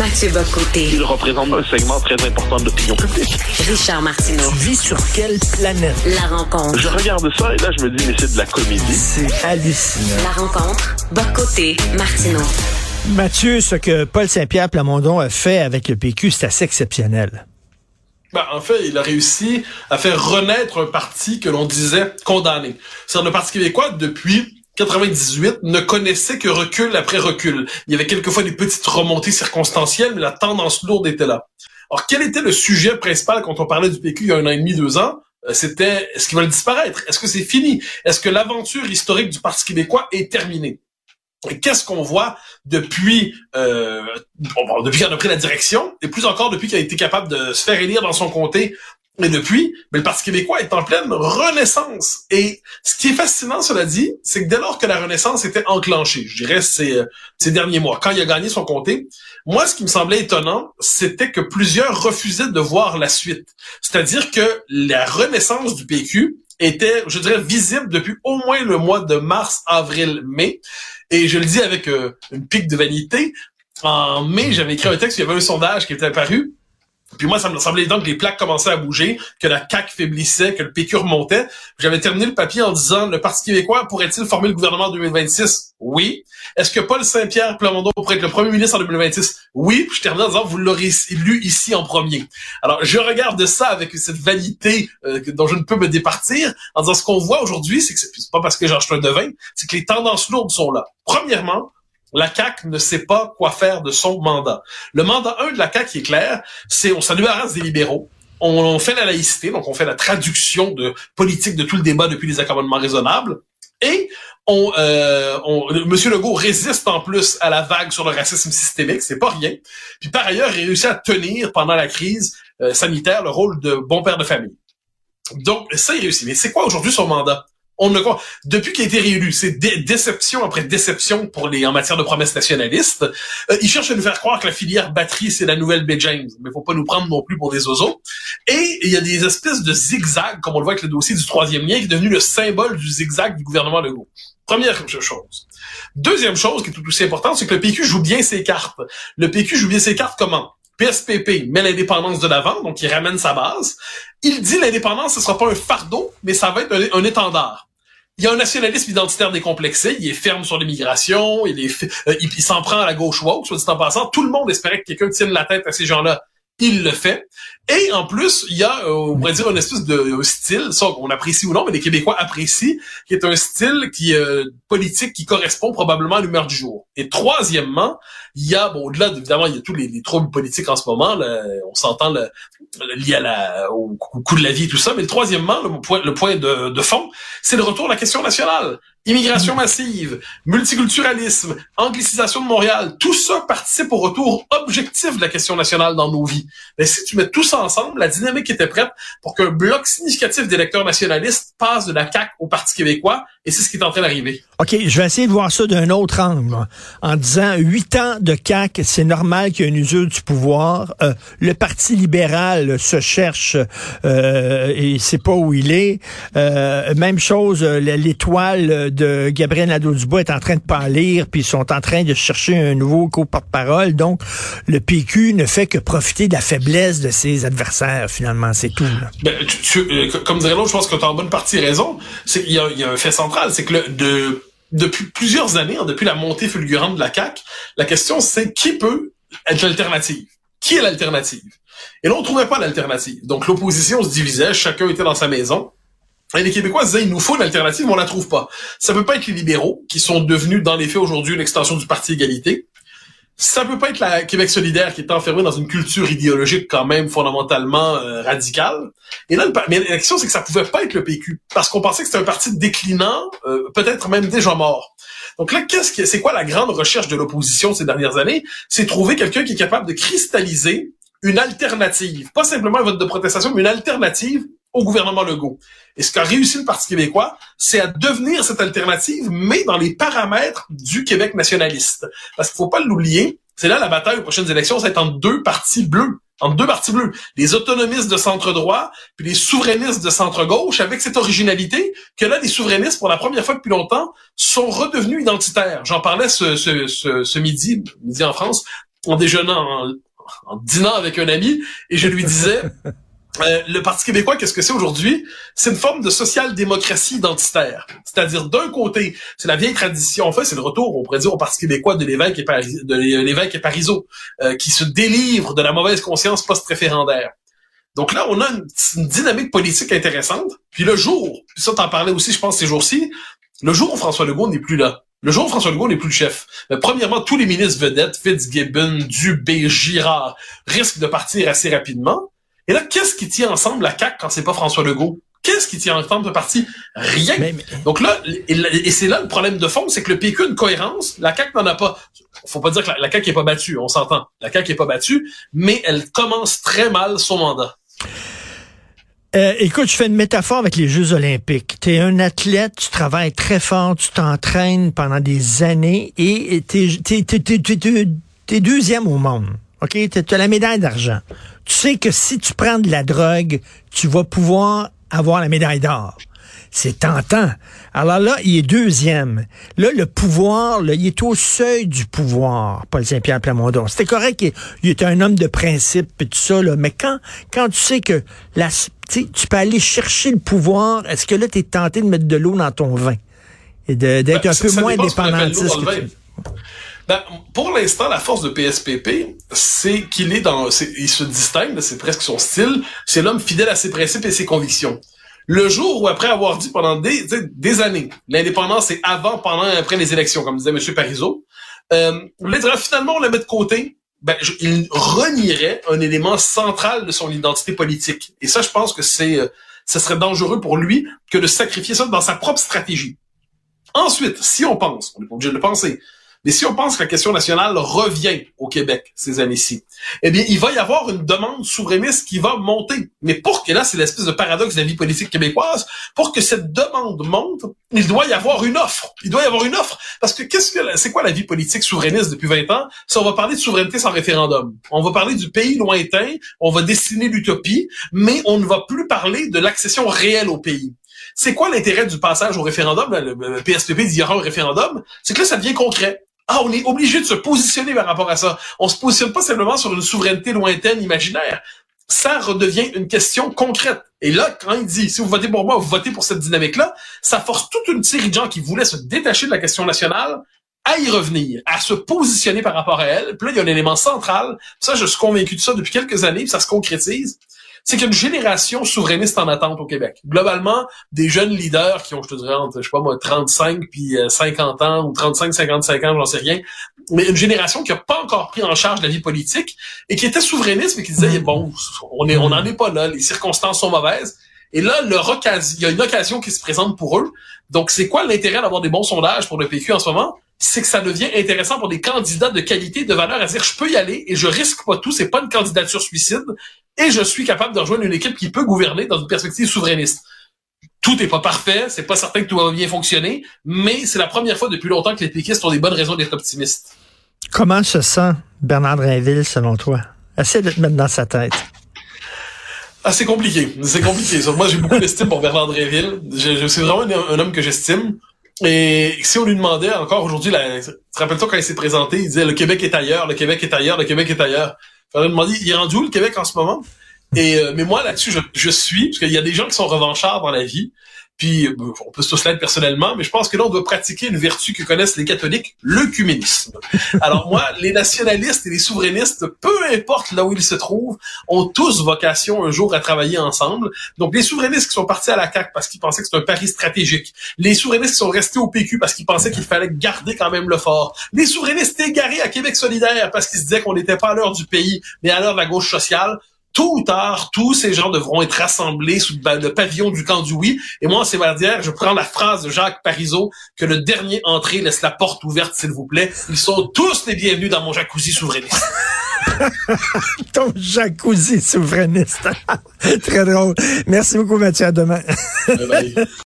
Mathieu Bocoté. Il représente un segment très important de l'opinion publique. Richard Martineau. Tu vis sur quelle planète? La rencontre. Je regarde ça et là, je me dis, mais c'est de la comédie. C'est hallucinant. La rencontre. Bocoté. Martineau. Mathieu, ce que Paul Saint-Pierre Plamondon a fait avec le PQ, c'est assez exceptionnel. Ben, en fait, il a réussi à faire renaître un parti que l'on disait condamné. C'est le Parti québécois, depuis 98 ne connaissait que recul après recul. Il y avait quelquefois des petites remontées circonstancielles, mais la tendance lourde était là. Alors, quel était le sujet principal quand on parlait du PQ il y a un an et demi, deux ans? Euh, c'était, est-ce qu'ils veulent disparaître? Est-ce que c'est fini? Est-ce que l'aventure historique du Parti québécois est terminée? Et qu'est-ce qu'on voit depuis euh, depuis qu'il a pris la direction, et plus encore depuis qu'il a été capable de se faire élire dans son comté et depuis, mais le Parti québécois est en pleine renaissance. Et ce qui est fascinant, cela dit, c'est que dès lors que la renaissance était enclenchée, je dirais ces, euh, derniers mois, quand il a gagné son comté, moi, ce qui me semblait étonnant, c'était que plusieurs refusaient de voir la suite. C'est-à-dire que la renaissance du PQ était, je dirais, visible depuis au moins le mois de mars, avril, mai. Et je le dis avec euh, une pique de vanité. En mai, j'avais écrit un texte, il y avait un sondage qui était apparu puis moi, ça me semblait évident que les plaques commençaient à bouger, que la CAQ faiblissait, que le PQ remontait. J'avais terminé le papier en disant, le Parti québécois pourrait-il former le gouvernement en 2026? Oui. Est-ce que Paul Saint-Pierre Plamondon pourrait être le premier ministre en 2026? Oui. Puis je termine en disant, vous l'aurez lu ici en premier. Alors, je regarde ça avec cette vanité euh, dont je ne peux me départir, en disant, ce qu'on voit aujourd'hui, c'est que c'est pas parce que j'en un devin, c'est que les tendances lourdes sont là. Premièrement, la CAQ ne sait pas quoi faire de son mandat. Le mandat 1 de la CAQ est clair, c'est on s'en des libéraux, on, fait la laïcité, donc on fait la traduction de politique de tout le débat depuis les accommodements raisonnables, et on, euh, on, Monsieur Legault résiste en plus à la vague sur le racisme systémique, c'est pas rien. Puis par ailleurs, il réussit à tenir pendant la crise euh, sanitaire le rôle de bon père de famille. Donc ça, il réussit. Mais c'est quoi aujourd'hui son mandat? On ne depuis qu'il a été réélu, c'est déception après déception pour les en matière de promesses nationalistes. Euh, il cherche à nous faire croire que la filière batterie c'est la nouvelle B. James, mais faut pas nous prendre non plus pour des oiseaux. Et il y a des espèces de zigzags, comme on le voit avec le dossier du troisième lien, qui est devenu le symbole du zigzag du gouvernement Legault. Première chose. Deuxième chose qui est tout aussi importante, c'est que le PQ joue bien ses cartes. Le PQ joue bien ses cartes comment? PSPP met l'indépendance de l'avant, donc il ramène sa base. Il dit l'indépendance, ce sera pas un fardeau, mais ça va être un étendard il y a un nationalisme identitaire décomplexé, il est ferme sur l'immigration, il euh, il, s'en prend à la gauche woke, soit dit en passant. Tout le monde espérait que quelqu'un tienne la tête à ces gens-là. Il le fait. Et en plus, il y a, euh, on pourrait dire, une espèce de style, ça on apprécie ou non, mais les Québécois apprécient, qui est un style qui euh, politique qui correspond probablement à l'humeur du jour. Et troisièmement, il y a, bon, au-delà, évidemment, il y a tous les, troubles politiques en ce moment, on s'entend le, lié à la, au, coût de la vie et tout ça, mais troisièmement, le point, le point de, de fond, c'est le retour de la question nationale. Immigration massive, multiculturalisme, anglicisation de Montréal, tout ça participe au retour objectif de la question nationale dans nos vies. Mais si tu mets tout ça ensemble, la dynamique était prête pour qu'un bloc significatif d'électeurs nationalistes passe de la CAQ au Parti québécois, et c'est ce qui est en train d'arriver. OK, je vais essayer de voir ça d'un autre angle, en disant huit ans de CAQ, c'est normal qu'il y ait une usure du pouvoir. Euh, le Parti libéral se cherche euh, et sait pas où il est. Euh, même chose, l'étoile de Gabriel Nadeau-Dubois est en train de pâlir, puis ils sont en train de chercher un nouveau co-porte-parole. Donc, le PQ ne fait que profiter de la faiblesse de ses adversaires, finalement. C'est tout. Ben, euh, comme dirait l'autre, je pense que tu as en bonne partie raison. Il y, a un fait central, c'est que le, de, depuis plusieurs années, hein, depuis la montée fulgurante de la CAQ, la question c'est qui peut être l'alternative? Qui est l'alternative? Et là, on trouvait pas l'alternative. Donc, l'opposition se divisait, chacun était dans sa maison. Et les Québécois disaient, il nous faut une alternative, mais on la trouve pas. Ça peut pas être les libéraux, qui sont devenus, dans les faits, aujourd'hui, une extension du Parti Égalité. Ça peut pas être la Québec solidaire qui est enfermée dans une culture idéologique quand même fondamentalement euh, radicale. Et là, mais la question, c'est que ça pouvait pas être le PQ, parce qu'on pensait que c'était un parti déclinant, euh, peut-être même déjà mort. Donc là, qu'est-ce que c'est quoi la grande recherche de l'opposition ces dernières années? C'est trouver quelqu'un qui est capable de cristalliser une alternative, pas simplement un vote de protestation, mais une alternative au gouvernement Legault. Et ce qu'a réussi le Parti québécois, c'est à devenir cette alternative, mais dans les paramètres du Québec nationaliste. Parce qu'il faut pas l'oublier, c'est là la bataille aux prochaines élections, c'est entre deux partis bleus. Entre deux partis bleus. Les autonomistes de centre-droit, puis les souverainistes de centre-gauche, avec cette originalité que là, les souverainistes, pour la première fois depuis longtemps, sont redevenus identitaires. J'en parlais ce, midi, midi en France, en déjeunant, en dînant avec un ami, et je lui disais, euh, le Parti québécois, qu'est-ce que c'est aujourd'hui? C'est une forme de social-démocratie identitaire. C'est-à-dire, d'un côté, c'est la vieille tradition, en fait, c'est le retour, on pourrait dire, au Parti québécois de l'évêque et, Pari- de l'évêque et Parizeau, euh, qui se délivre de la mauvaise conscience post-référendaire. Donc là, on a une, dynamique politique intéressante. Puis le jour, puis ça t'en parlais aussi, je pense, ces jours-ci, le jour où François Legault n'est plus là, le jour où François Legault n'est plus le chef, mais premièrement, tous les ministres vedettes, Fitzgibbon, Dubé, Girard, risquent de partir assez rapidement. Et là, qu'est-ce qui tient ensemble la CAQ quand c'est pas François Legault? Qu'est-ce qui tient ensemble le parti? Rien. Mais- mais- Donc là, et, et c'est là le problème de fond, c'est que le PQ a une cohérence, la CAQ n'en a pas. Faut pas dire que la, la CAQ est pas battue, on s'entend. La CAQ est pas battue, mais elle commence très mal son mandat. Euh, écoute, je fais une métaphore avec les Jeux olympiques. Tu es un athlète, tu travailles très fort, tu t'entraînes pendant des années et tu es, deuxième au monde. OK? Tu as la médaille d'argent. Tu sais que si tu prends de la drogue, tu vas pouvoir avoir la médaille d'or. C'est tentant. Alors là, il est deuxième. Là, le pouvoir, là, il est au seuil du pouvoir, Paul Saint-Pierre Plamondon. C'était correct qu'il il était un homme de principe et tout ça, là, mais quand, quand tu sais que la, tu peux aller chercher le pouvoir, est-ce que là, tu es tenté de mettre de l'eau dans ton vin? Et de- d'être Ben, un peu moins dépendantiste? Ben, pour l'instant, la force de PSPP, c'est qu'il est dans, il se distingue, c'est presque son style, c'est l'homme fidèle à ses principes et ses convictions. Le jour où, après avoir dit pendant des, des années, l'indépendance c'est avant, pendant et après les élections, comme disait M. Parizeau, euh, là, finalement, on la met de côté, ben, il renierait un élément central de son identité politique. Et ça, je pense que c'est, euh, ce serait dangereux pour lui que de sacrifier ça dans sa propre stratégie. Ensuite, si on pense, on pas obligé de le penser, mais si on pense que la question nationale revient au Québec ces années-ci, eh bien, il va y avoir une demande souverainiste qui va monter. Mais pour que là, c'est l'espèce de paradoxe de la vie politique québécoise, pour que cette demande monte, il doit y avoir une offre. Il doit y avoir une offre. Parce que qu'est-ce que, c'est quoi la vie politique souverainiste depuis 20 ans? Si on va parler de souveraineté sans référendum. On va parler du pays lointain, on va dessiner l'utopie, mais on ne va plus parler de l'accession réelle au pays. C'est quoi l'intérêt du passage au référendum? Le, le PSPP dit il y aura un référendum. C'est que là, ça devient concret. Ah, on est obligé de se positionner par rapport à ça. On se positionne pas simplement sur une souveraineté lointaine, imaginaire. Ça redevient une question concrète. Et là, quand il dit, si vous votez pour moi, vous votez pour cette dynamique-là, ça force toute une série de gens qui voulaient se détacher de la question nationale à y revenir, à se positionner par rapport à elle. Puis là, il y a un élément central. Ça, je suis convaincu de ça depuis quelques années, puis ça se concrétise. C'est qu'il y a une génération souverainiste en attente au Québec. Globalement, des jeunes leaders qui ont, je te dirais, entre, je sais pas moi, 35 puis euh, 50 ans, ou 35, 55 ans, j'en sais rien, mais une génération qui a pas encore pris en charge la vie politique et qui était souverainiste, mais qui disait, bon, on est, on n'en est pas là, les circonstances sont mauvaises. Et là, leur occasion, il y a une occasion qui se présente pour eux. Donc, c'est quoi l'intérêt d'avoir des bons sondages pour le PQ en ce moment? C'est que ça devient intéressant pour des candidats de qualité, de valeur, à dire, je peux y aller et je risque pas tout, c'est pas une candidature suicide et je suis capable de rejoindre une équipe qui peut gouverner dans une perspective souverainiste. Tout n'est pas parfait, c'est pas certain que tout va bien fonctionner, mais c'est la première fois depuis longtemps que les péquistes ont des bonnes raisons d'être optimistes. Comment se sent Bernard Drinville, selon toi? Essaie de te mettre dans sa tête. Ah, c'est compliqué. C'est compliqué. Moi, j'ai beaucoup d'estime pour Bernard Dréville. Je, je- c'est vraiment un, un homme que j'estime. Et si on lui demandait encore aujourd'hui, rappelles-toi quand il s'est présenté, il disait le Québec est ailleurs, le Québec est ailleurs, le Québec est ailleurs. Il faudrait demander, il est rendu où le Québec en ce moment? Et euh, mais moi là-dessus, je, je suis, parce qu'il y a des gens qui sont revanchards dans la vie. Puis euh, on peut tous l'être personnellement, mais je pense que là, on doit pratiquer une vertu que connaissent les catholiques, l'œcuménisme. Alors moi, les nationalistes et les souverainistes, peu importe là où ils se trouvent, ont tous vocation un jour à travailler ensemble. Donc les souverainistes qui sont partis à la CAQ parce qu'ils pensaient que c'était un pari stratégique, les souverainistes qui sont restés au PQ parce qu'ils pensaient qu'il fallait garder quand même le fort, les souverainistes égarés à Québec solidaire parce qu'ils se disaient qu'on n'était pas à l'heure du pays, mais à l'heure de la gauche sociale, tôt ou tard, tous ces gens devront être rassemblés sous le pavillon du camp du oui. Et moi, en Sévardière, je prends la phrase de Jacques Parizeau que le dernier entré laisse la porte ouverte, s'il vous plaît. Ils sont tous les bienvenus dans mon jacuzzi souverainiste. Ton jacuzzi souverainiste. Très drôle. Merci beaucoup, Mathieu. À demain. Bye bye.